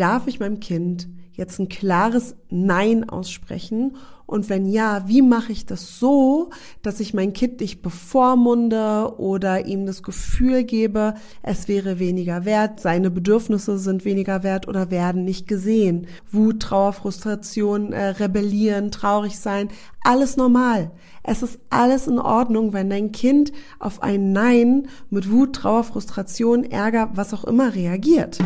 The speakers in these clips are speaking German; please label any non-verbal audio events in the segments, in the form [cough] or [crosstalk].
darf ich meinem Kind jetzt ein klares Nein aussprechen? Und wenn ja, wie mache ich das so, dass ich mein Kind nicht bevormunde oder ihm das Gefühl gebe, es wäre weniger wert, seine Bedürfnisse sind weniger wert oder werden nicht gesehen. Wut, Trauer, Frustration, äh, rebellieren, traurig sein, alles normal. Es ist alles in Ordnung, wenn dein Kind auf ein Nein mit Wut, Trauer, Frustration, Ärger, was auch immer reagiert.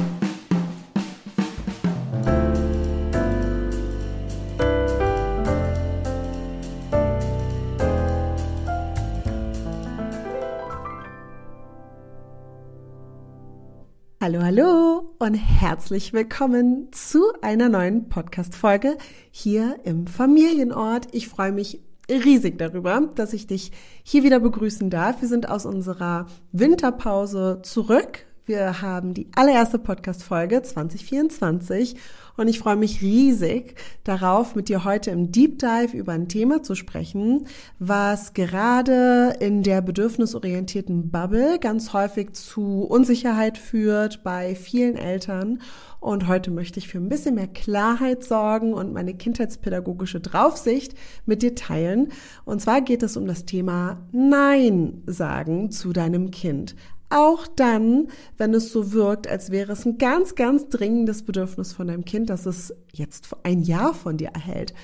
Hallo, hallo und herzlich willkommen zu einer neuen Podcast-Folge hier im Familienort. Ich freue mich riesig darüber, dass ich dich hier wieder begrüßen darf. Wir sind aus unserer Winterpause zurück. Wir haben die allererste Podcast-Folge 2024 und ich freue mich riesig darauf, mit dir heute im Deep Dive über ein Thema zu sprechen, was gerade in der bedürfnisorientierten Bubble ganz häufig zu Unsicherheit führt bei vielen Eltern. Und heute möchte ich für ein bisschen mehr Klarheit sorgen und meine kindheitspädagogische Draufsicht mit dir teilen. Und zwar geht es um das Thema Nein sagen zu deinem Kind. Auch dann, wenn es so wirkt, als wäre es ein ganz, ganz dringendes Bedürfnis von deinem Kind, dass es jetzt ein Jahr von dir erhält.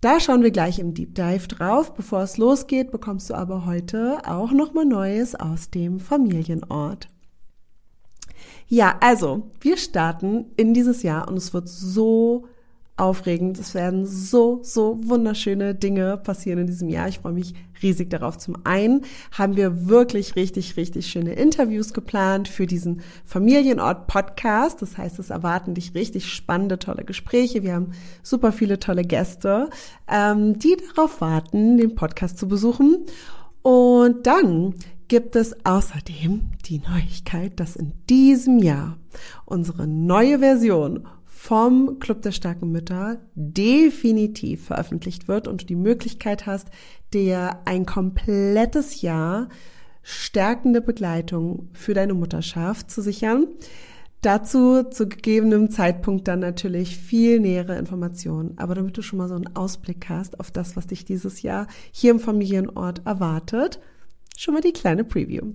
Da schauen wir gleich im Deep Dive drauf. Bevor es losgeht, bekommst du aber heute auch nochmal Neues aus dem Familienort. Ja, also, wir starten in dieses Jahr und es wird so aufregend. Es werden so, so wunderschöne Dinge passieren in diesem Jahr. Ich freue mich riesig darauf. Zum einen haben wir wirklich richtig, richtig schöne Interviews geplant für diesen Familienort-Podcast. Das heißt, es erwarten dich richtig spannende, tolle Gespräche. Wir haben super viele tolle Gäste, ähm, die darauf warten, den Podcast zu besuchen. Und dann gibt es außerdem die Neuigkeit, dass in diesem Jahr unsere neue Version vom Club der starken Mütter definitiv veröffentlicht wird und du die Möglichkeit hast, dir ein komplettes Jahr stärkende Begleitung für deine Mutterschaft zu sichern. Dazu zu gegebenem Zeitpunkt dann natürlich viel nähere Informationen. Aber damit du schon mal so einen Ausblick hast auf das, was dich dieses Jahr hier im Familienort erwartet, schon mal die kleine Preview.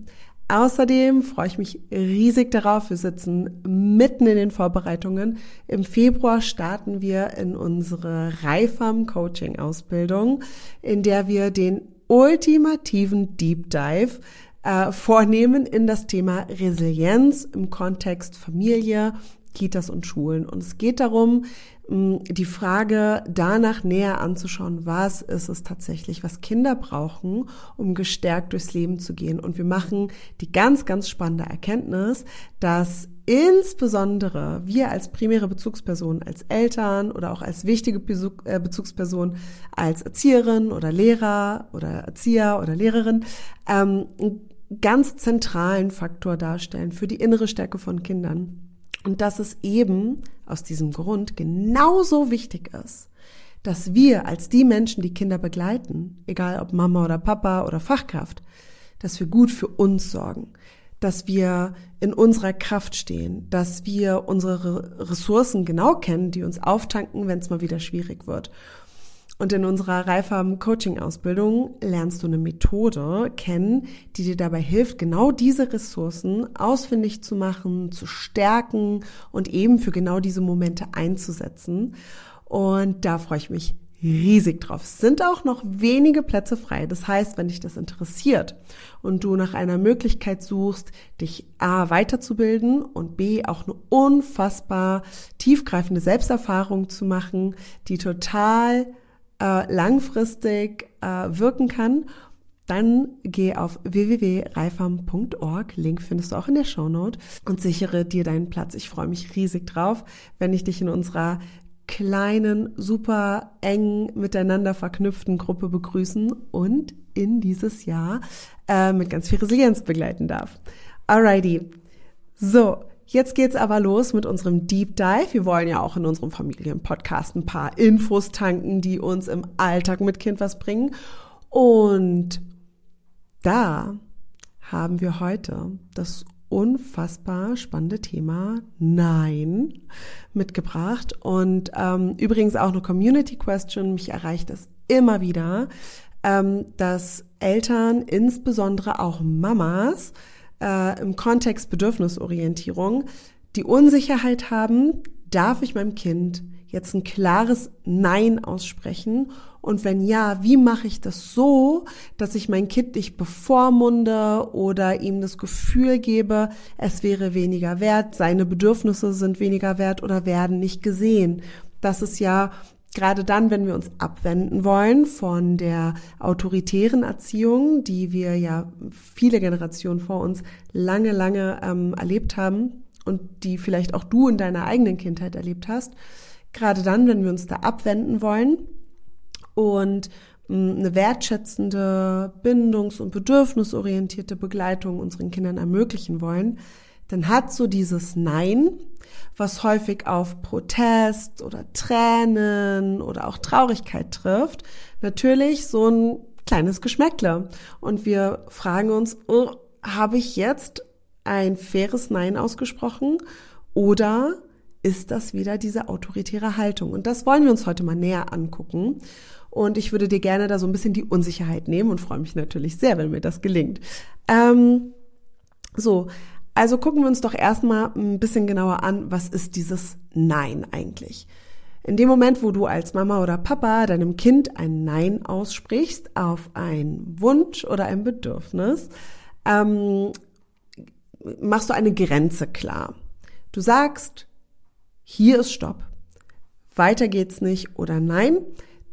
Außerdem freue ich mich riesig darauf. Wir sitzen mitten in den Vorbereitungen. Im Februar starten wir in unsere Reifam Coaching Ausbildung, in der wir den ultimativen Deep Dive äh, vornehmen in das Thema Resilienz im Kontext Familie, Kitas und Schulen. Und es geht darum, die Frage danach näher anzuschauen, was ist es tatsächlich, was Kinder brauchen, um gestärkt durchs Leben zu gehen. Und wir machen die ganz, ganz spannende Erkenntnis, dass insbesondere wir als primäre Bezugsperson, als Eltern oder auch als wichtige äh, Bezugsperson, als Erzieherin oder Lehrer oder Erzieher oder Lehrerin, ähm, einen ganz zentralen Faktor darstellen für die innere Stärke von Kindern. Und dass es eben aus diesem Grund genauso wichtig ist, dass wir als die Menschen, die Kinder begleiten, egal ob Mama oder Papa oder Fachkraft, dass wir gut für uns sorgen, dass wir in unserer Kraft stehen, dass wir unsere Ressourcen genau kennen, die uns auftanken, wenn es mal wieder schwierig wird und in unserer Reifam Coaching Ausbildung lernst du eine Methode kennen, die dir dabei hilft, genau diese Ressourcen ausfindig zu machen, zu stärken und eben für genau diese Momente einzusetzen. Und da freue ich mich riesig drauf. Es sind auch noch wenige Plätze frei. Das heißt, wenn dich das interessiert und du nach einer Möglichkeit suchst, dich A weiterzubilden und B auch eine unfassbar tiefgreifende Selbsterfahrung zu machen, die total äh, langfristig äh, wirken kann, dann geh auf www.reifam.org. Link findest du auch in der Shownote und sichere dir deinen Platz. Ich freue mich riesig drauf, wenn ich dich in unserer kleinen, super eng miteinander verknüpften Gruppe begrüßen und in dieses Jahr äh, mit ganz viel Resilienz begleiten darf. Alrighty. So, Jetzt geht's aber los mit unserem Deep Dive. Wir wollen ja auch in unserem Familienpodcast ein paar Infos tanken, die uns im Alltag mit Kind was bringen. Und da haben wir heute das unfassbar spannende Thema Nein mitgebracht. Und ähm, übrigens auch eine Community Question. Mich erreicht das immer wieder, ähm, dass Eltern, insbesondere auch Mamas, äh, im Kontext Bedürfnisorientierung die Unsicherheit haben, darf ich meinem Kind jetzt ein klares Nein aussprechen? Und wenn ja, wie mache ich das so, dass ich mein Kind nicht bevormunde oder ihm das Gefühl gebe, es wäre weniger wert, seine Bedürfnisse sind weniger wert oder werden nicht gesehen? Das ist ja gerade dann, wenn wir uns abwenden wollen von der autoritären Erziehung, die wir ja viele Generationen vor uns lange, lange ähm, erlebt haben und die vielleicht auch du in deiner eigenen Kindheit erlebt hast, gerade dann, wenn wir uns da abwenden wollen und hm, eine wertschätzende, bindungs- und bedürfnisorientierte Begleitung unseren Kindern ermöglichen wollen, dann hat so dieses Nein, was häufig auf Protest oder Tränen oder auch Traurigkeit trifft, natürlich so ein kleines Geschmäckle. Und wir fragen uns, oh, habe ich jetzt ein faires Nein ausgesprochen oder ist das wieder diese autoritäre Haltung? Und das wollen wir uns heute mal näher angucken. Und ich würde dir gerne da so ein bisschen die Unsicherheit nehmen und freue mich natürlich sehr, wenn mir das gelingt. Ähm, so, also gucken wir uns doch erstmal ein bisschen genauer an, was ist dieses Nein eigentlich? In dem Moment, wo du als Mama oder Papa deinem Kind ein Nein aussprichst auf einen Wunsch oder ein Bedürfnis, ähm, machst du eine Grenze klar. Du sagst, hier ist Stopp, weiter geht's nicht oder nein,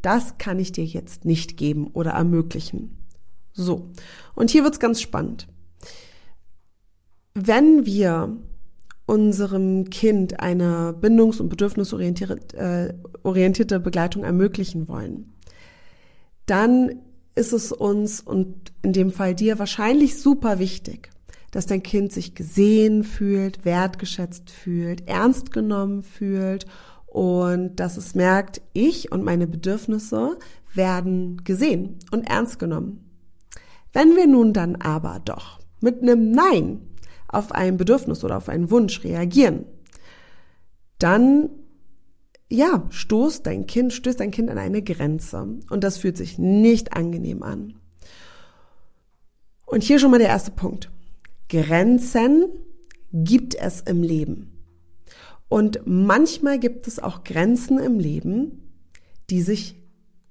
das kann ich dir jetzt nicht geben oder ermöglichen. So, und hier wird's ganz spannend. Wenn wir unserem Kind eine bindungs- und bedürfnisorientierte äh, Begleitung ermöglichen wollen, dann ist es uns und in dem Fall dir wahrscheinlich super wichtig, dass dein Kind sich gesehen fühlt, wertgeschätzt fühlt, ernst genommen fühlt und dass es merkt, ich und meine Bedürfnisse werden gesehen und ernst genommen. Wenn wir nun dann aber doch mit einem Nein auf ein Bedürfnis oder auf einen Wunsch reagieren, dann ja, stoßt dein Kind, stößt dein Kind an eine Grenze und das fühlt sich nicht angenehm an. Und hier schon mal der erste Punkt. Grenzen gibt es im Leben. Und manchmal gibt es auch Grenzen im Leben, die sich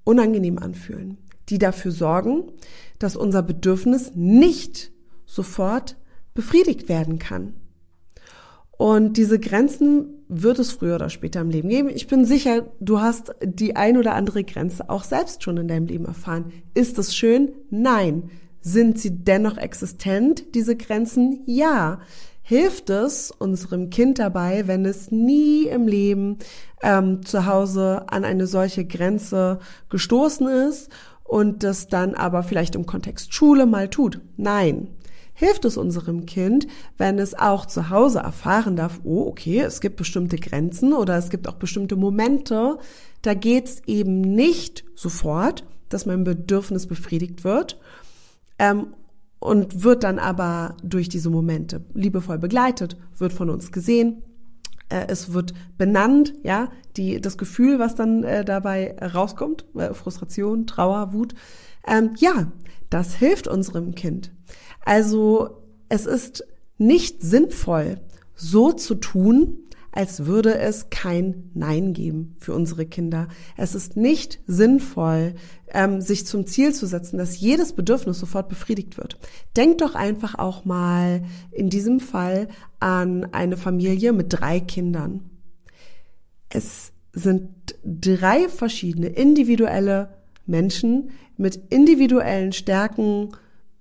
unangenehm anfühlen, die dafür sorgen, dass unser Bedürfnis nicht sofort befriedigt werden kann. Und diese Grenzen wird es früher oder später im Leben geben. Ich bin sicher, du hast die ein oder andere Grenze auch selbst schon in deinem Leben erfahren. Ist es schön? Nein. Sind sie dennoch existent, diese Grenzen? Ja. Hilft es unserem Kind dabei, wenn es nie im Leben ähm, zu Hause an eine solche Grenze gestoßen ist und das dann aber vielleicht im Kontext Schule mal tut? Nein hilft es unserem Kind, wenn es auch zu Hause erfahren darf, oh, okay, es gibt bestimmte Grenzen oder es gibt auch bestimmte Momente, da geht's eben nicht sofort, dass mein Bedürfnis befriedigt wird. Ähm, und wird dann aber durch diese Momente liebevoll begleitet, wird von uns gesehen, äh, es wird benannt, ja, die, das Gefühl, was dann äh, dabei rauskommt, äh, Frustration, Trauer, Wut. Ähm, ja, das hilft unserem Kind. Also es ist nicht sinnvoll, so zu tun, als würde es kein Nein geben für unsere Kinder. Es ist nicht sinnvoll, ähm, sich zum Ziel zu setzen, dass jedes Bedürfnis sofort befriedigt wird. Denk doch einfach auch mal in diesem Fall an eine Familie mit drei Kindern. Es sind drei verschiedene individuelle Menschen mit individuellen Stärken,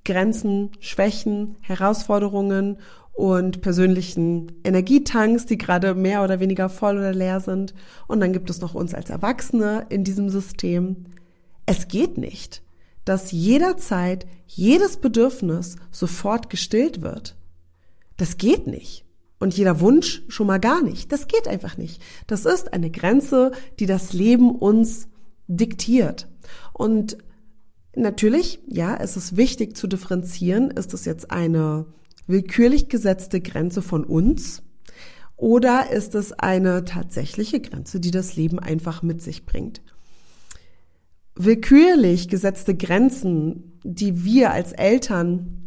Grenzen, Schwächen, Herausforderungen und persönlichen Energietanks, die gerade mehr oder weniger voll oder leer sind. Und dann gibt es noch uns als Erwachsene in diesem System. Es geht nicht, dass jederzeit jedes Bedürfnis sofort gestillt wird. Das geht nicht. Und jeder Wunsch schon mal gar nicht. Das geht einfach nicht. Das ist eine Grenze, die das Leben uns diktiert. Und Natürlich, ja, es ist wichtig zu differenzieren. Ist es jetzt eine willkürlich gesetzte Grenze von uns oder ist es eine tatsächliche Grenze, die das Leben einfach mit sich bringt? Willkürlich gesetzte Grenzen, die wir als Eltern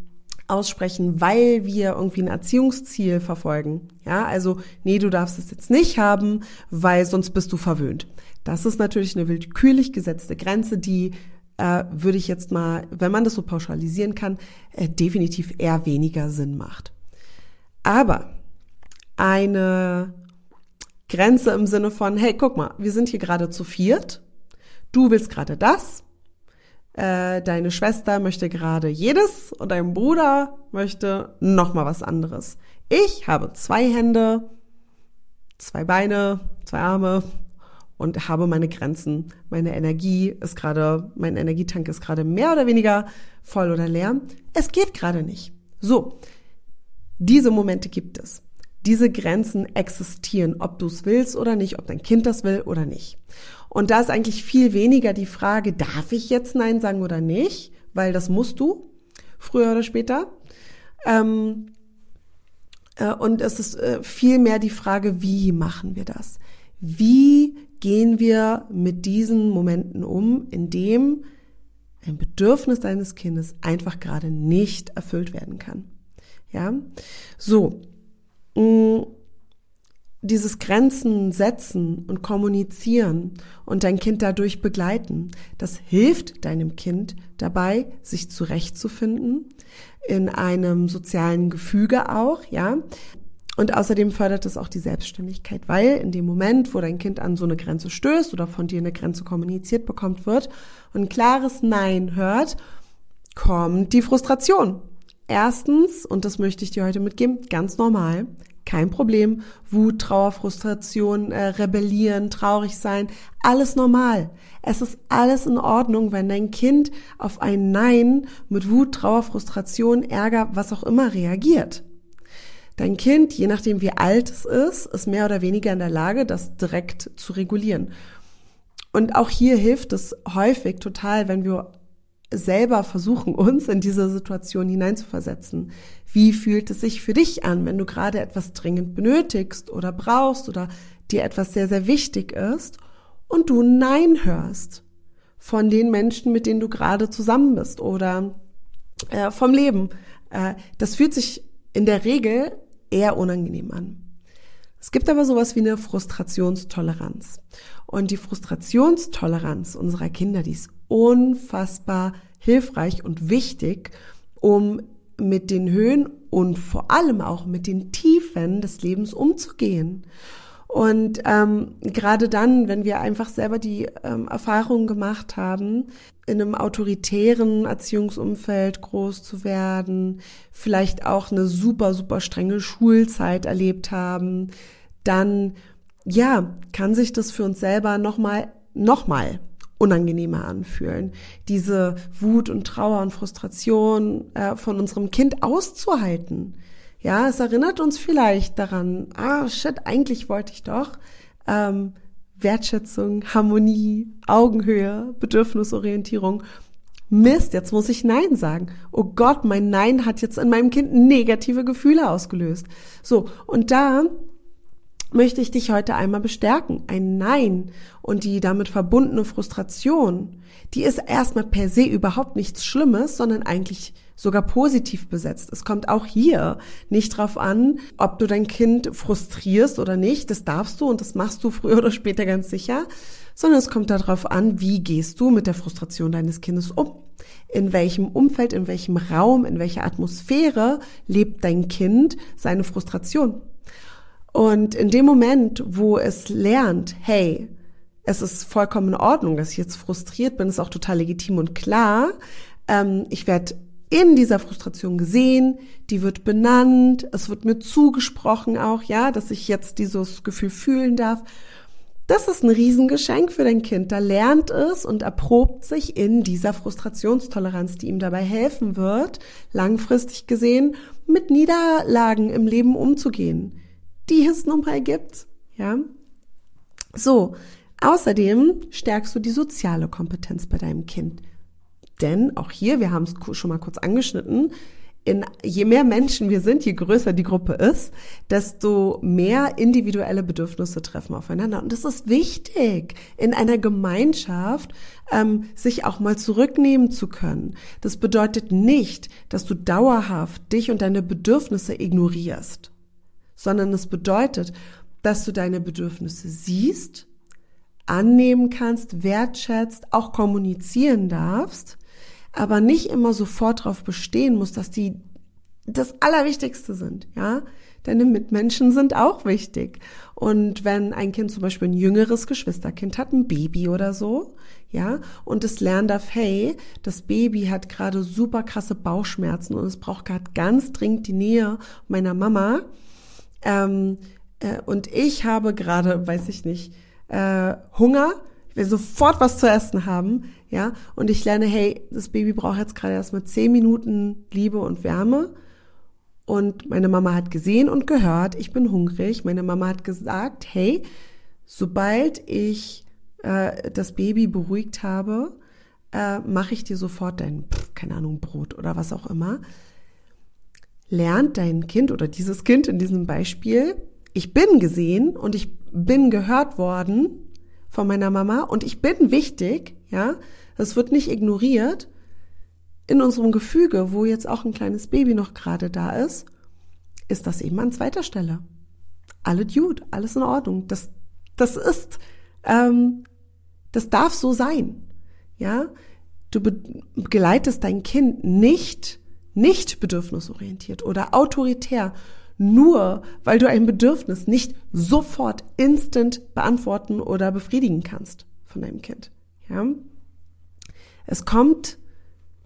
aussprechen, weil wir irgendwie ein Erziehungsziel verfolgen. Ja, also, nee, du darfst es jetzt nicht haben, weil sonst bist du verwöhnt. Das ist natürlich eine willkürlich gesetzte Grenze, die äh, würde ich jetzt mal, wenn man das so pauschalisieren kann, äh, definitiv eher weniger Sinn macht. Aber eine Grenze im Sinne von, hey, guck mal, wir sind hier gerade zu viert, du willst gerade das, äh, deine Schwester möchte gerade jedes und dein Bruder möchte noch mal was anderes. Ich habe zwei Hände, zwei Beine, zwei Arme und habe meine Grenzen. Meine Energie ist gerade, mein Energietank ist gerade mehr oder weniger voll oder leer. Es geht gerade nicht. So, diese Momente gibt es. Diese Grenzen existieren, ob du es willst oder nicht, ob dein Kind das will oder nicht. Und da ist eigentlich viel weniger die Frage, darf ich jetzt Nein sagen oder nicht? Weil das musst du, früher oder später. Ähm, äh, und es ist äh, viel mehr die Frage, wie machen wir das? Wie gehen wir mit diesen Momenten um, in dem ein Bedürfnis deines Kindes einfach gerade nicht erfüllt werden kann? Ja, so. Mm, dieses Grenzen setzen und kommunizieren und dein Kind dadurch begleiten, das hilft deinem Kind dabei, sich zurechtzufinden in einem sozialen Gefüge auch, ja. Und außerdem fördert es auch die Selbstständigkeit, weil in dem Moment, wo dein Kind an so eine Grenze stößt oder von dir eine Grenze kommuniziert bekommt wird und ein klares Nein hört, kommt die Frustration. Erstens, und das möchte ich dir heute mitgeben, ganz normal, kein Problem. Wut, Trauer, Frustration, äh, rebellieren, traurig sein, alles normal. Es ist alles in Ordnung, wenn dein Kind auf ein Nein mit Wut, Trauer, Frustration, Ärger, was auch immer reagiert. Dein Kind, je nachdem wie alt es ist, ist mehr oder weniger in der Lage, das direkt zu regulieren. Und auch hier hilft es häufig total, wenn wir selber versuchen, uns in diese Situation hineinzuversetzen. Wie fühlt es sich für dich an, wenn du gerade etwas dringend benötigst oder brauchst oder dir etwas sehr, sehr wichtig ist und du Nein hörst von den Menschen, mit denen du gerade zusammen bist oder äh, vom Leben. Äh, das fühlt sich in der Regel eher unangenehm an. Es gibt aber sowas wie eine Frustrationstoleranz. Und die Frustrationstoleranz unserer Kinder, die ist unfassbar hilfreich und wichtig, um mit den Höhen und vor allem auch mit den Tiefen des Lebens umzugehen. Und ähm, gerade dann, wenn wir einfach selber die ähm, Erfahrung gemacht haben, in einem autoritären Erziehungsumfeld groß zu werden, vielleicht auch eine super, super strenge Schulzeit erlebt haben, dann ja, kann sich das für uns selber nochmal, nochmal unangenehmer anfühlen. Diese Wut und Trauer und Frustration äh, von unserem Kind auszuhalten. Ja, es erinnert uns vielleicht daran, ah, shit, eigentlich wollte ich doch ähm, Wertschätzung, Harmonie, Augenhöhe, Bedürfnisorientierung. Mist, jetzt muss ich Nein sagen. Oh Gott, mein Nein hat jetzt in meinem Kind negative Gefühle ausgelöst. So, und da möchte ich dich heute einmal bestärken. Ein Nein und die damit verbundene Frustration, die ist erstmal per se überhaupt nichts Schlimmes, sondern eigentlich sogar positiv besetzt. Es kommt auch hier nicht drauf an, ob du dein Kind frustrierst oder nicht. Das darfst du und das machst du früher oder später ganz sicher. Sondern es kommt darauf an, wie gehst du mit der Frustration deines Kindes um? In welchem Umfeld, in welchem Raum, in welcher Atmosphäre lebt dein Kind seine Frustration? Und in dem Moment, wo es lernt, hey, es ist vollkommen in Ordnung, dass ich jetzt frustriert bin, ist auch total legitim und klar. Ähm, ich werde in dieser Frustration gesehen, die wird benannt, es wird mir zugesprochen auch, ja, dass ich jetzt dieses Gefühl fühlen darf. Das ist ein Riesengeschenk für dein Kind. Da lernt es und erprobt sich in dieser Frustrationstoleranz, die ihm dabei helfen wird, langfristig gesehen, mit Niederlagen im Leben umzugehen die es nun mal gibt. Ja. So. Außerdem stärkst du die soziale Kompetenz bei deinem Kind. Denn auch hier, wir haben es schon mal kurz angeschnitten, in, je mehr Menschen wir sind, je größer die Gruppe ist, desto mehr individuelle Bedürfnisse treffen aufeinander. Und das ist wichtig, in einer Gemeinschaft ähm, sich auch mal zurücknehmen zu können. Das bedeutet nicht, dass du dauerhaft dich und deine Bedürfnisse ignorierst, sondern es bedeutet, dass du deine Bedürfnisse siehst, annehmen kannst, wertschätzt, auch kommunizieren darfst aber nicht immer sofort darauf bestehen muss, dass die das Allerwichtigste sind, ja. Deine Mitmenschen sind auch wichtig. Und wenn ein Kind zum Beispiel ein jüngeres Geschwisterkind hat, ein Baby oder so, ja, und es lernen darf, hey, das Baby hat gerade super krasse Bauchschmerzen und es braucht gerade ganz dringend die Nähe meiner Mama. Ähm, äh, und ich habe gerade, weiß ich nicht, äh, Hunger, will sofort was zu essen haben, ja, und ich lerne, hey, das Baby braucht jetzt gerade erstmal zehn Minuten Liebe und Wärme. Und meine Mama hat gesehen und gehört, ich bin hungrig. Meine Mama hat gesagt, hey, sobald ich äh, das Baby beruhigt habe, äh, mache ich dir sofort dein, pf, keine Ahnung, Brot oder was auch immer. Lernt dein Kind oder dieses Kind in diesem Beispiel, ich bin gesehen und ich bin gehört worden von meiner Mama und ich bin wichtig, ja, das wird nicht ignoriert in unserem Gefüge, wo jetzt auch ein kleines Baby noch gerade da ist, ist das eben an zweiter Stelle. Alle Dude, alles in Ordnung. Das, das ist, ähm, das darf so sein, ja. Du begleitest dein Kind nicht, nicht bedürfnisorientiert oder autoritär, nur weil du ein Bedürfnis nicht sofort instant beantworten oder befriedigen kannst von deinem Kind. Ja? Es kommt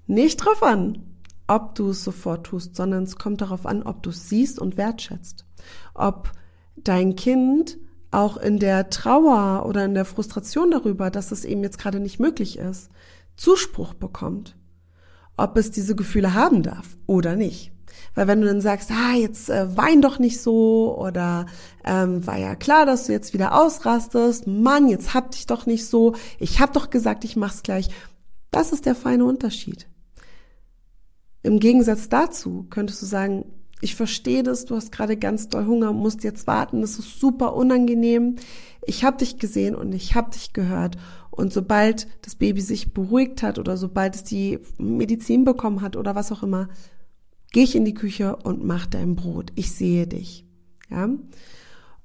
nicht drauf an, ob du es sofort tust, sondern es kommt darauf an, ob du es siehst und wertschätzt. Ob dein Kind auch in der Trauer oder in der Frustration darüber, dass es eben jetzt gerade nicht möglich ist, Zuspruch bekommt. Ob es diese Gefühle haben darf oder nicht. Weil wenn du dann sagst, ah, jetzt äh, wein doch nicht so oder ähm, war ja klar, dass du jetzt wieder ausrastest, Mann, jetzt hab dich doch nicht so, ich hab doch gesagt, ich mach's gleich. Das ist der feine Unterschied. Im Gegensatz dazu könntest du sagen, ich verstehe das, du hast gerade ganz doll Hunger, musst jetzt warten, das ist super unangenehm. Ich habe dich gesehen und ich habe dich gehört. Und sobald das Baby sich beruhigt hat oder sobald es die Medizin bekommen hat oder was auch immer, Geh ich in die Küche und mach dein Brot. Ich sehe dich. Ja,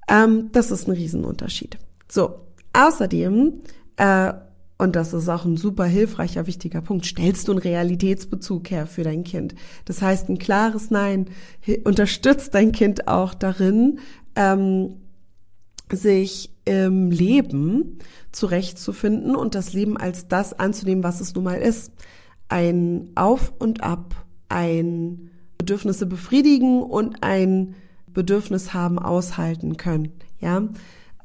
ähm, das ist ein Riesenunterschied. So, außerdem äh, und das ist auch ein super hilfreicher, wichtiger Punkt, stellst du einen Realitätsbezug her für dein Kind. Das heißt, ein klares Nein unterstützt dein Kind auch darin, ähm, sich im Leben zurechtzufinden und das Leben als das anzunehmen, was es nun mal ist. Ein Auf und Ab, ein Bedürfnisse befriedigen und ein Bedürfnis haben aushalten können. Ja,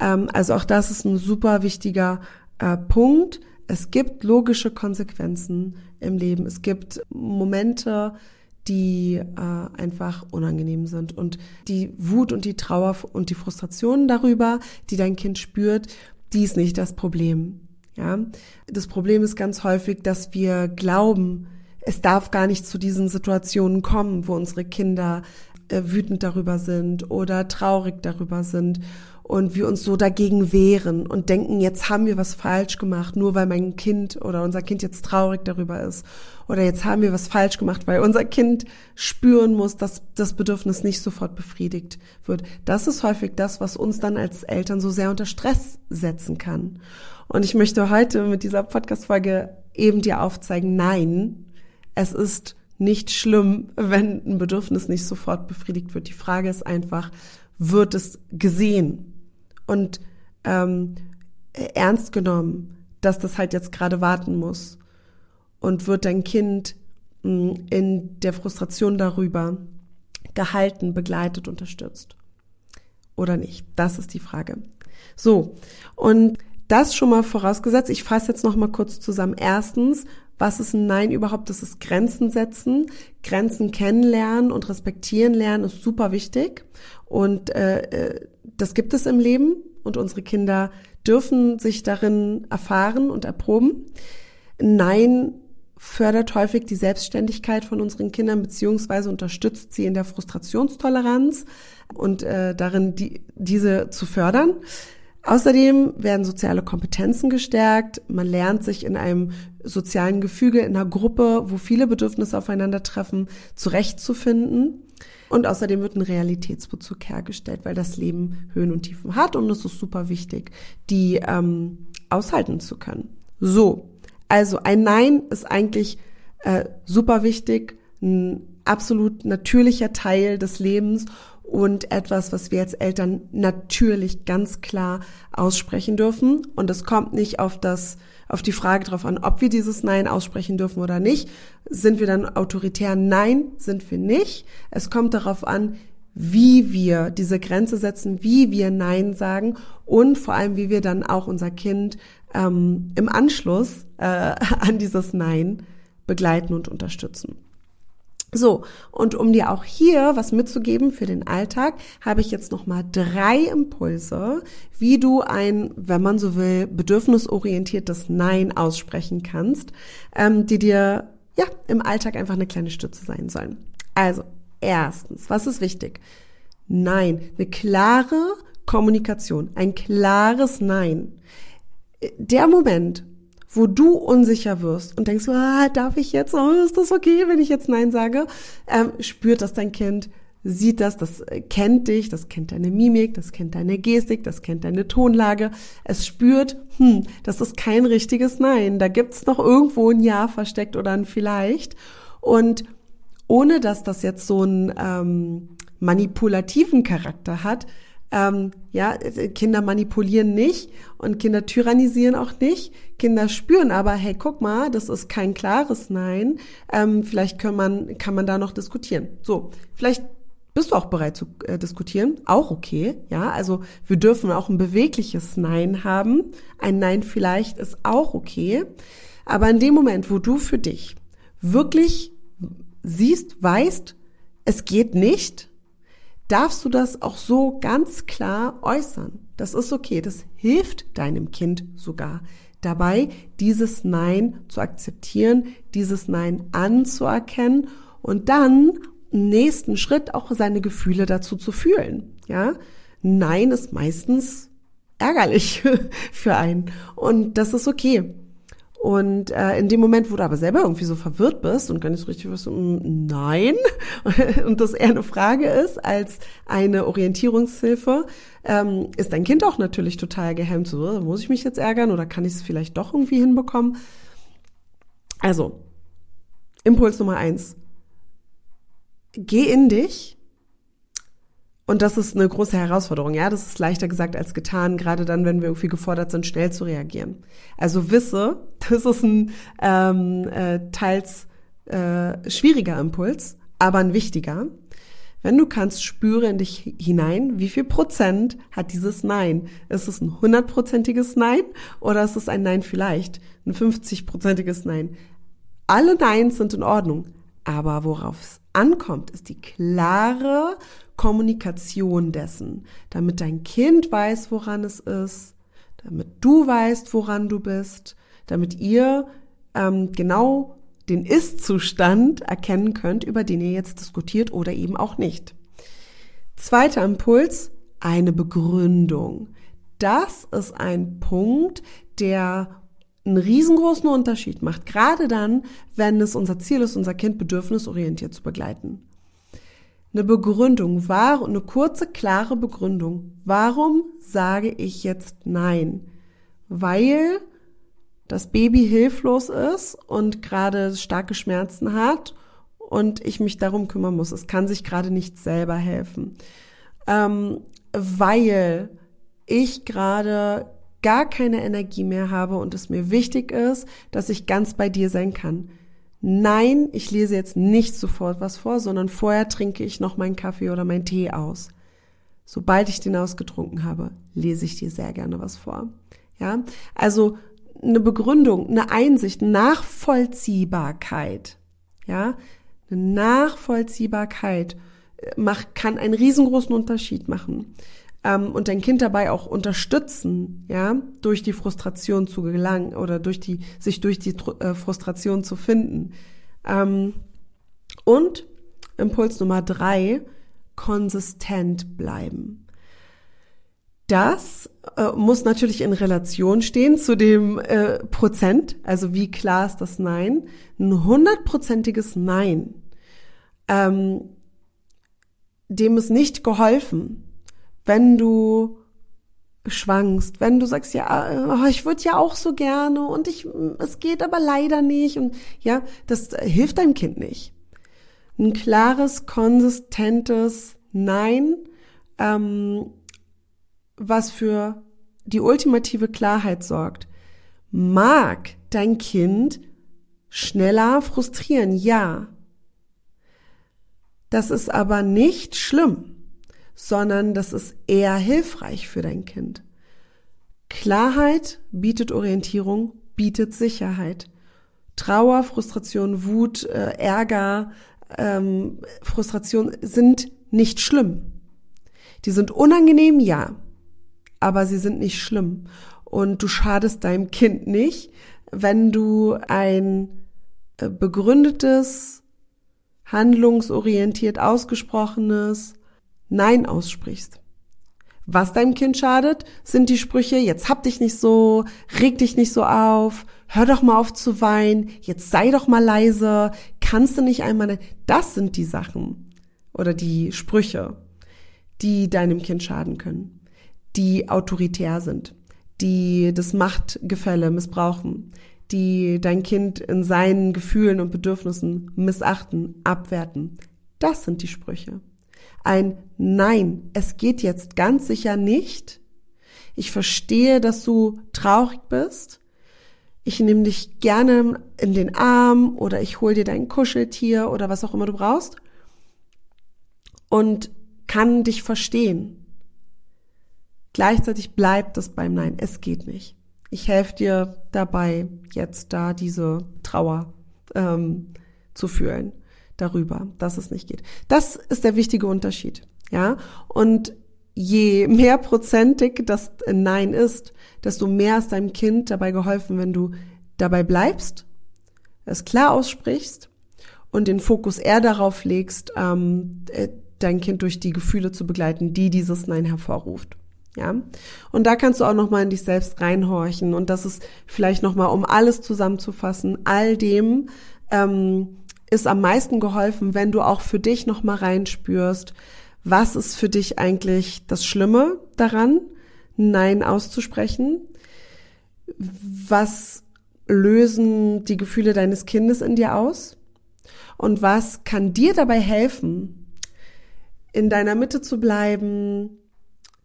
ähm, also auch das ist ein super wichtiger äh, Punkt. Es gibt logische Konsequenzen im Leben. Es gibt Momente, die äh, einfach unangenehm sind. Und die Wut und die Trauer und die Frustration darüber, die dein Kind spürt, die ist nicht das Problem. Ja, das Problem ist ganz häufig, dass wir glauben, es darf gar nicht zu diesen Situationen kommen, wo unsere Kinder äh, wütend darüber sind oder traurig darüber sind und wir uns so dagegen wehren und denken, jetzt haben wir was falsch gemacht, nur weil mein Kind oder unser Kind jetzt traurig darüber ist. Oder jetzt haben wir was falsch gemacht, weil unser Kind spüren muss, dass das Bedürfnis nicht sofort befriedigt wird. Das ist häufig das, was uns dann als Eltern so sehr unter Stress setzen kann. Und ich möchte heute mit dieser Podcast-Folge eben dir aufzeigen, nein, es ist nicht schlimm, wenn ein Bedürfnis nicht sofort befriedigt wird. Die Frage ist einfach, wird es gesehen und ähm, ernst genommen, dass das halt jetzt gerade warten muss? Und wird dein Kind mh, hm, in der Frustration darüber gehalten, begleitet, unterstützt? Oder nicht? Das ist die Frage. So, und das schon mal vorausgesetzt. Ich fasse jetzt noch mal kurz zusammen. Erstens, was ist ein Nein überhaupt? Das ist Grenzen setzen, Grenzen kennenlernen und respektieren lernen ist super wichtig. Und äh, äh, das gibt es im Leben und unsere Kinder dürfen sich darin erfahren und erproben. Nein fördert häufig die Selbstständigkeit von unseren Kindern beziehungsweise unterstützt sie in der Frustrationstoleranz und äh, darin, die, diese zu fördern. Außerdem werden soziale Kompetenzen gestärkt. Man lernt sich in einem sozialen Gefüge, in einer Gruppe, wo viele Bedürfnisse aufeinandertreffen, zurechtzufinden. Und außerdem wird ein Realitätsbezug hergestellt, weil das Leben Höhen und Tiefen hat und es ist super wichtig, die ähm, aushalten zu können. So, also ein Nein ist eigentlich äh, super wichtig, ein absolut natürlicher Teil des Lebens und etwas, was wir als Eltern natürlich ganz klar aussprechen dürfen. Und es kommt nicht auf das, auf die Frage drauf an, ob wir dieses Nein aussprechen dürfen oder nicht. Sind wir dann autoritär? Nein, sind wir nicht. Es kommt darauf an, wie wir diese Grenze setzen, wie wir Nein sagen und vor allem, wie wir dann auch unser Kind ähm, im Anschluss äh, [laughs] an dieses Nein begleiten und unterstützen. So, und um dir auch hier was mitzugeben für den Alltag, habe ich jetzt nochmal drei Impulse, wie du ein, wenn man so will, bedürfnisorientiertes Nein aussprechen kannst, ähm, die dir ja im Alltag einfach eine kleine Stütze sein sollen. Also, erstens, was ist wichtig? Nein, eine klare Kommunikation, ein klares Nein der Moment, wo du unsicher wirst und denkst, ah, darf ich jetzt, oh, ist das okay, wenn ich jetzt Nein sage, ähm, spürt das dein Kind, sieht das, das kennt dich, das kennt deine Mimik, das kennt deine Gestik, das kennt deine Tonlage. Es spürt, hm, das ist kein richtiges Nein. Da gibt's noch irgendwo ein Ja versteckt oder ein Vielleicht. Und ohne dass das jetzt so einen ähm, manipulativen Charakter hat, ähm, ja, Kinder manipulieren nicht und Kinder tyrannisieren auch nicht. Kinder spüren aber, hey, guck mal, das ist kein klares Nein. Ähm, vielleicht kann man, kann man da noch diskutieren. So, vielleicht bist du auch bereit zu äh, diskutieren. Auch okay, ja. Also wir dürfen auch ein bewegliches Nein haben. Ein Nein vielleicht ist auch okay. Aber in dem Moment, wo du für dich wirklich siehst, weißt, es geht nicht, darfst du das auch so ganz klar äußern. Das ist okay. Das hilft deinem Kind sogar dabei, dieses Nein zu akzeptieren, dieses Nein anzuerkennen und dann im nächsten Schritt auch seine Gefühle dazu zu fühlen. Ja, Nein ist meistens ärgerlich [laughs] für einen und das ist okay. Und äh, in dem Moment, wo du aber selber irgendwie so verwirrt bist und gar nicht so richtig was, mm, nein, [laughs] und das eher eine Frage ist als eine Orientierungshilfe, ähm, ist dein Kind auch natürlich total gehemmt. So, äh, muss ich mich jetzt ärgern oder kann ich es vielleicht doch irgendwie hinbekommen? Also, Impuls Nummer eins. Geh in dich und das ist eine große Herausforderung. Ja, das ist leichter gesagt als getan, gerade dann, wenn wir irgendwie gefordert sind, schnell zu reagieren. Also wisse, [laughs] das ist ein ähm, äh, teils äh, schwieriger Impuls, aber ein wichtiger. Wenn du kannst, spüre in dich hinein, wie viel Prozent hat dieses Nein? Ist es ein hundertprozentiges Nein oder ist es ein Nein vielleicht? Ein 50-prozentiges Nein? Alle Neins sind in Ordnung. Aber worauf es ankommt, ist die klare Kommunikation dessen, damit dein Kind weiß, woran es ist, damit du weißt, woran du bist, damit ihr ähm, genau den Ist-Zustand erkennen könnt, über den ihr jetzt diskutiert oder eben auch nicht. Zweiter Impuls, eine Begründung. Das ist ein Punkt, der einen riesengroßen Unterschied macht, gerade dann, wenn es unser Ziel ist, unser Kind bedürfnisorientiert zu begleiten eine Begründung, war eine kurze, klare Begründung. Warum sage ich jetzt nein? Weil das Baby hilflos ist und gerade starke Schmerzen hat und ich mich darum kümmern muss. Es kann sich gerade nicht selber helfen. Ähm, weil ich gerade gar keine Energie mehr habe und es mir wichtig ist, dass ich ganz bei dir sein kann. Nein, ich lese jetzt nicht sofort was vor, sondern vorher trinke ich noch meinen Kaffee oder meinen Tee aus. Sobald ich den ausgetrunken habe, lese ich dir sehr gerne was vor. Ja, also eine Begründung, eine Einsicht, Nachvollziehbarkeit. Ja, eine Nachvollziehbarkeit äh, macht, kann einen riesengroßen Unterschied machen. Ähm, und dein Kind dabei auch unterstützen, ja, durch die Frustration zu gelangen oder durch die, sich durch die äh, Frustration zu finden. Ähm, und Impuls Nummer drei, konsistent bleiben. Das äh, muss natürlich in Relation stehen zu dem äh, Prozent, also wie klar ist das Nein. Ein hundertprozentiges Nein, ähm, dem ist nicht geholfen, wenn du schwankst, wenn du sagst, ja, oh, ich würde ja auch so gerne und ich, es geht aber leider nicht und ja, das hilft deinem Kind nicht. Ein klares, konsistentes Nein, ähm, was für die ultimative Klarheit sorgt. Mag dein Kind schneller frustrieren? Ja. Das ist aber nicht schlimm sondern das ist eher hilfreich für dein Kind. Klarheit bietet Orientierung, bietet Sicherheit. Trauer, Frustration, Wut, äh, Ärger, ähm, Frustration sind nicht schlimm. Die sind unangenehm, ja, aber sie sind nicht schlimm. Und du schadest deinem Kind nicht, wenn du ein äh, begründetes, handlungsorientiert ausgesprochenes, Nein aussprichst. Was deinem Kind schadet, sind die Sprüche, jetzt hab dich nicht so, reg dich nicht so auf, hör doch mal auf zu weinen, jetzt sei doch mal leise, kannst du nicht einmal, das sind die Sachen oder die Sprüche, die deinem Kind schaden können, die autoritär sind, die das Machtgefälle missbrauchen, die dein Kind in seinen Gefühlen und Bedürfnissen missachten, abwerten. Das sind die Sprüche. Ein Nein, es geht jetzt ganz sicher nicht. Ich verstehe, dass du traurig bist. Ich nehme dich gerne in den Arm oder ich hol dir dein Kuscheltier oder was auch immer du brauchst und kann dich verstehen. Gleichzeitig bleibt es beim Nein. Es geht nicht. Ich helfe dir dabei, jetzt da diese Trauer ähm, zu fühlen darüber, dass es nicht geht. Das ist der wichtige Unterschied, ja. Und je mehr prozentig das Nein ist, desto mehr ist deinem Kind dabei geholfen, wenn du dabei bleibst, es klar aussprichst und den Fokus eher darauf legst, ähm, äh, dein Kind durch die Gefühle zu begleiten, die dieses Nein hervorruft. Ja, und da kannst du auch noch mal in dich selbst reinhorchen und das ist vielleicht noch mal, um alles zusammenzufassen, all dem, ähm, ist am meisten geholfen, wenn du auch für dich nochmal reinspürst, was ist für dich eigentlich das Schlimme daran, Nein auszusprechen? Was lösen die Gefühle deines Kindes in dir aus? Und was kann dir dabei helfen, in deiner Mitte zu bleiben,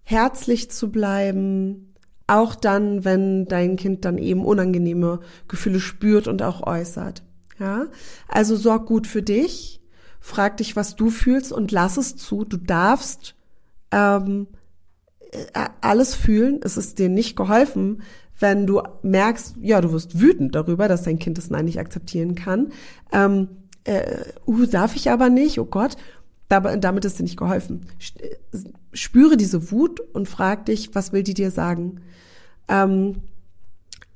herzlich zu bleiben, auch dann, wenn dein Kind dann eben unangenehme Gefühle spürt und auch äußert. Ja, also sorg gut für dich, frag dich, was du fühlst und lass es zu. Du darfst ähm, äh, alles fühlen. Es ist dir nicht geholfen, wenn du merkst, ja, du wirst wütend darüber, dass dein Kind das Nein nicht akzeptieren kann. Ähm, äh, uh, darf ich aber nicht, oh Gott. Damit ist dir nicht geholfen. Äh, spüre diese Wut und frag dich, was will die dir sagen? Ähm,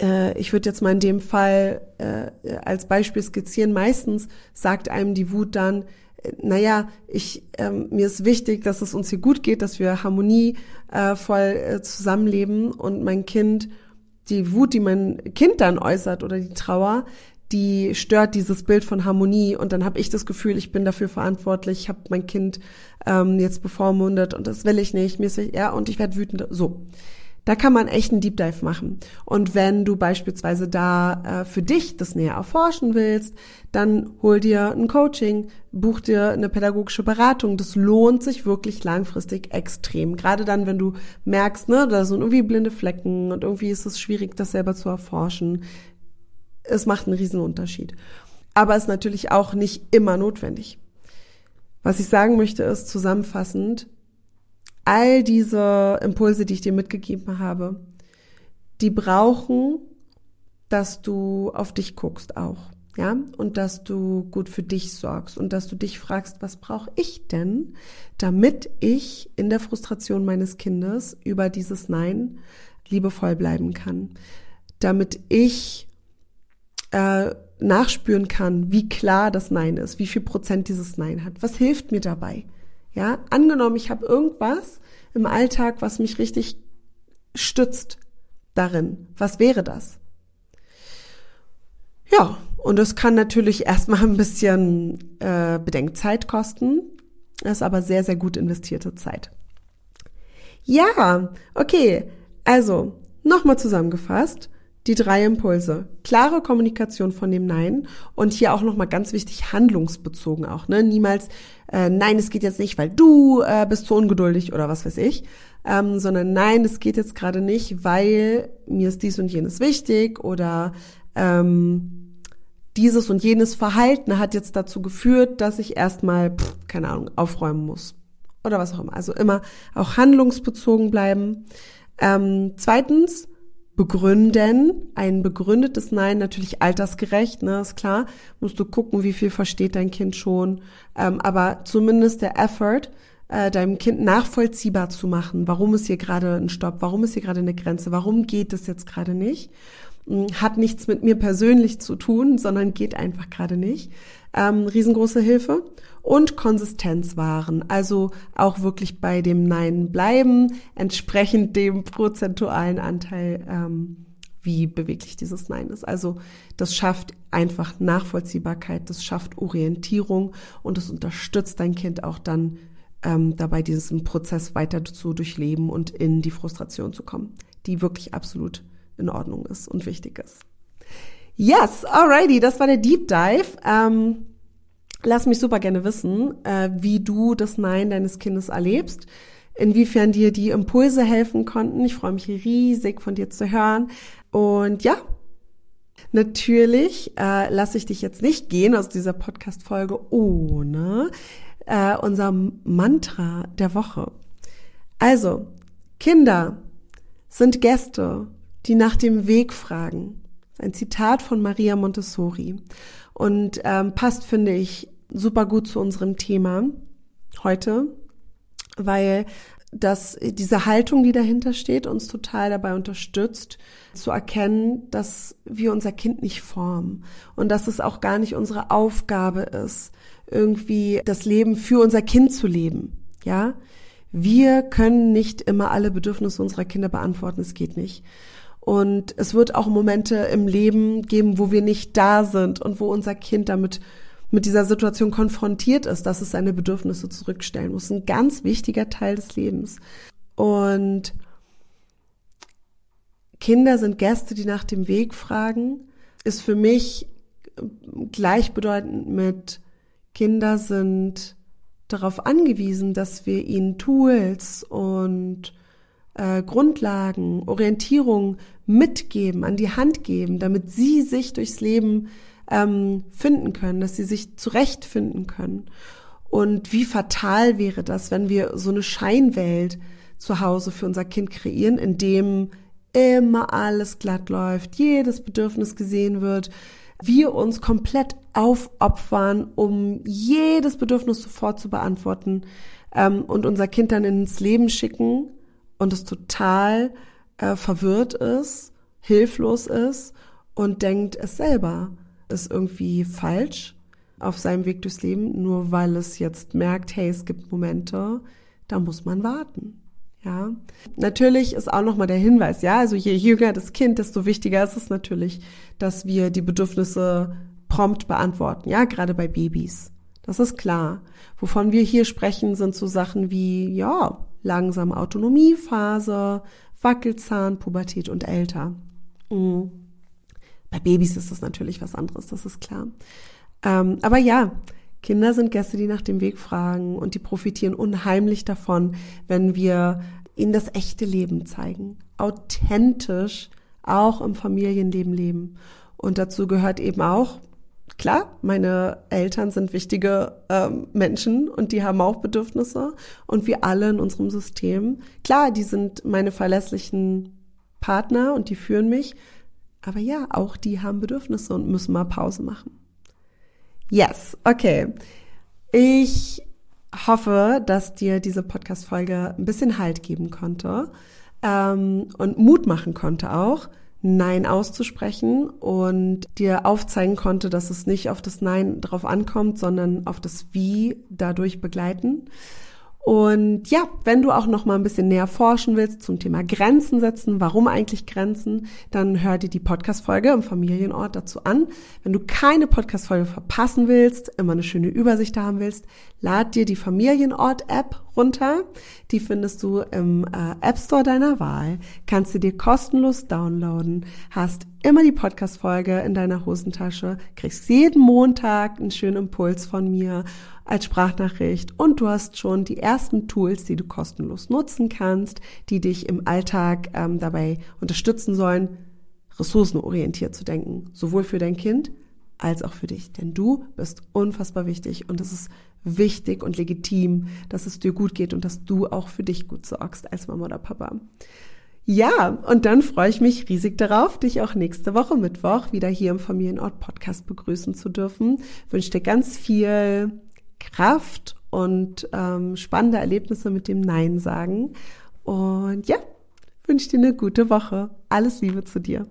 äh, ich würde jetzt mal in dem Fall äh, als Beispiel skizzieren, meistens sagt einem die Wut dann, äh, naja, ich, ähm, mir ist wichtig, dass es uns hier gut geht, dass wir harmonievoll äh, äh, zusammenleben. Und mein Kind, die Wut, die mein Kind dann äußert oder die Trauer, die stört dieses Bild von Harmonie. Und dann habe ich das Gefühl, ich bin dafür verantwortlich, ich habe mein Kind ähm, jetzt bevormundet und das will ich nicht, mir ist ja und ich werde wütend. So, da kann man echt einen Deep Dive machen. Und wenn du beispielsweise da äh, für dich das näher erforschen willst, dann hol dir ein Coaching, buch dir eine pädagogische Beratung. Das lohnt sich wirklich langfristig extrem. Gerade dann, wenn du merkst, ne, da sind irgendwie blinde Flecken und irgendwie ist es schwierig, das selber zu erforschen. Es macht einen riesen Unterschied. Aber ist natürlich auch nicht immer notwendig. Was ich sagen möchte, ist zusammenfassend, all diese Impulse, die ich dir mitgegeben habe, die brauchen, dass du auf dich guckst auch. ja, und dass du gut für dich sorgst und dass du dich fragst, was brauche ich denn, damit ich in der Frustration meines Kindes über dieses Nein liebevoll bleiben kann, damit ich äh, nachspüren kann, wie klar das Nein ist, wie viel Prozent dieses Nein hat. Was hilft mir dabei? Ja, angenommen, ich habe irgendwas im Alltag, was mich richtig stützt darin. Was wäre das? Ja, und das kann natürlich [laughs] erstmal ein bisschen äh, Bedenkzeit kosten, ist aber sehr, sehr gut investierte Zeit. Ja, okay, also nochmal zusammengefasst die drei Impulse. Klare Kommunikation von dem Nein und hier auch nochmal ganz wichtig, handlungsbezogen auch. Ne? Niemals, äh, nein, es geht jetzt nicht, weil du äh, bist zu ungeduldig oder was weiß ich, ähm, sondern nein, es geht jetzt gerade nicht, weil mir ist dies und jenes wichtig oder ähm, dieses und jenes Verhalten hat jetzt dazu geführt, dass ich erstmal, pff, keine Ahnung, aufräumen muss oder was auch immer. Also immer auch handlungsbezogen bleiben. Ähm, zweitens, begründen. Ein begründetes Nein natürlich altersgerecht, ne, ist klar. Musst du gucken, wie viel versteht dein Kind schon. Ähm, aber zumindest der Effort, äh, deinem Kind nachvollziehbar zu machen, warum ist hier gerade ein Stopp, warum ist hier gerade eine Grenze, warum geht es jetzt gerade nicht, hm, hat nichts mit mir persönlich zu tun, sondern geht einfach gerade nicht. Ähm, riesengroße Hilfe und Konsistenz wahren. Also auch wirklich bei dem Nein bleiben, entsprechend dem prozentualen Anteil, ähm, wie beweglich dieses Nein ist. Also das schafft einfach Nachvollziehbarkeit, das schafft Orientierung und es unterstützt dein Kind auch dann ähm, dabei, diesen Prozess weiter zu durchleben und in die Frustration zu kommen, die wirklich absolut in Ordnung ist und wichtig ist. Yes, alrighty, das war der Deep Dive. Ähm, Lass mich super gerne wissen, äh, wie du das Nein deines Kindes erlebst, inwiefern dir die Impulse helfen konnten. Ich freue mich riesig von dir zu hören. Und ja, natürlich äh, lasse ich dich jetzt nicht gehen aus dieser Podcast-Folge ohne äh, unser Mantra der Woche. Also, Kinder sind Gäste, die nach dem Weg fragen. Ein Zitat von Maria Montessori und ähm, passt, finde ich, super gut zu unserem Thema heute, weil dass diese Haltung, die dahinter steht, uns total dabei unterstützt, zu erkennen, dass wir unser Kind nicht formen und dass es auch gar nicht unsere Aufgabe ist, irgendwie das Leben für unser Kind zu leben. Ja, wir können nicht immer alle Bedürfnisse unserer Kinder beantworten. Es geht nicht. Und es wird auch Momente im Leben geben, wo wir nicht da sind und wo unser Kind damit mit dieser Situation konfrontiert ist, dass es seine Bedürfnisse zurückstellen muss. Ein ganz wichtiger Teil des Lebens. Und Kinder sind Gäste, die nach dem Weg fragen, ist für mich gleichbedeutend mit Kinder sind darauf angewiesen, dass wir ihnen Tools und äh, Grundlagen, Orientierung mitgeben, an die Hand geben, damit sie sich durchs Leben ähm, finden können, dass sie sich zurechtfinden können. Und wie fatal wäre das, wenn wir so eine Scheinwelt zu Hause für unser Kind kreieren, in dem immer alles glatt läuft, jedes Bedürfnis gesehen wird, wir uns komplett aufopfern, um jedes Bedürfnis sofort zu beantworten ähm, und unser Kind dann ins Leben schicken und es total äh, verwirrt ist, hilflos ist und denkt, es selber ist irgendwie falsch auf seinem Weg durchs Leben, nur weil es jetzt merkt, hey, es gibt Momente, da muss man warten. Ja, natürlich ist auch nochmal der Hinweis, ja, also je jünger das Kind, desto wichtiger ist es natürlich, dass wir die Bedürfnisse prompt beantworten, ja, gerade bei Babys. Das ist klar. Wovon wir hier sprechen, sind so Sachen wie, ja, langsame Autonomiephase, Wackelzahn, Pubertät und älter. Mhm. Bei Babys ist das natürlich was anderes, das ist klar. Ähm, aber ja, Kinder sind Gäste, die nach dem Weg fragen und die profitieren unheimlich davon, wenn wir ihnen das echte Leben zeigen. Authentisch auch im Familienleben leben. Und dazu gehört eben auch, klar, meine Eltern sind wichtige ähm, Menschen und die haben auch Bedürfnisse und wir alle in unserem System. Klar, die sind meine verlässlichen Partner und die führen mich. Aber ja, auch die haben Bedürfnisse und müssen mal Pause machen. Yes, okay. Ich hoffe, dass dir diese Podcast-Folge ein bisschen Halt geben konnte ähm, und Mut machen konnte auch, Nein auszusprechen und dir aufzeigen konnte, dass es nicht auf das Nein drauf ankommt, sondern auf das Wie dadurch begleiten. Und ja, wenn du auch noch mal ein bisschen näher forschen willst zum Thema Grenzen setzen, warum eigentlich Grenzen, dann hör dir die Podcast-Folge im Familienort dazu an. Wenn du keine Podcast-Folge verpassen willst, immer eine schöne Übersicht haben willst, lad dir die Familienort-App runter. Die findest du im äh, App Store deiner Wahl. Kannst du dir kostenlos downloaden, hast immer die Podcast-Folge in deiner Hosentasche, kriegst jeden Montag einen schönen Impuls von mir als Sprachnachricht und du hast schon die ersten Tools, die du kostenlos nutzen kannst, die dich im Alltag ähm, dabei unterstützen sollen, ressourcenorientiert zu denken, sowohl für dein Kind als auch für dich. Denn du bist unfassbar wichtig und es ist wichtig und legitim, dass es dir gut geht und dass du auch für dich gut sorgst als Mama oder Papa. Ja, und dann freue ich mich riesig darauf, dich auch nächste Woche Mittwoch wieder hier im Familienort Podcast begrüßen zu dürfen. Ich wünsche dir ganz viel Kraft und ähm, spannende Erlebnisse mit dem Nein sagen. Und ja, wünsche dir eine gute Woche. Alles Liebe zu dir.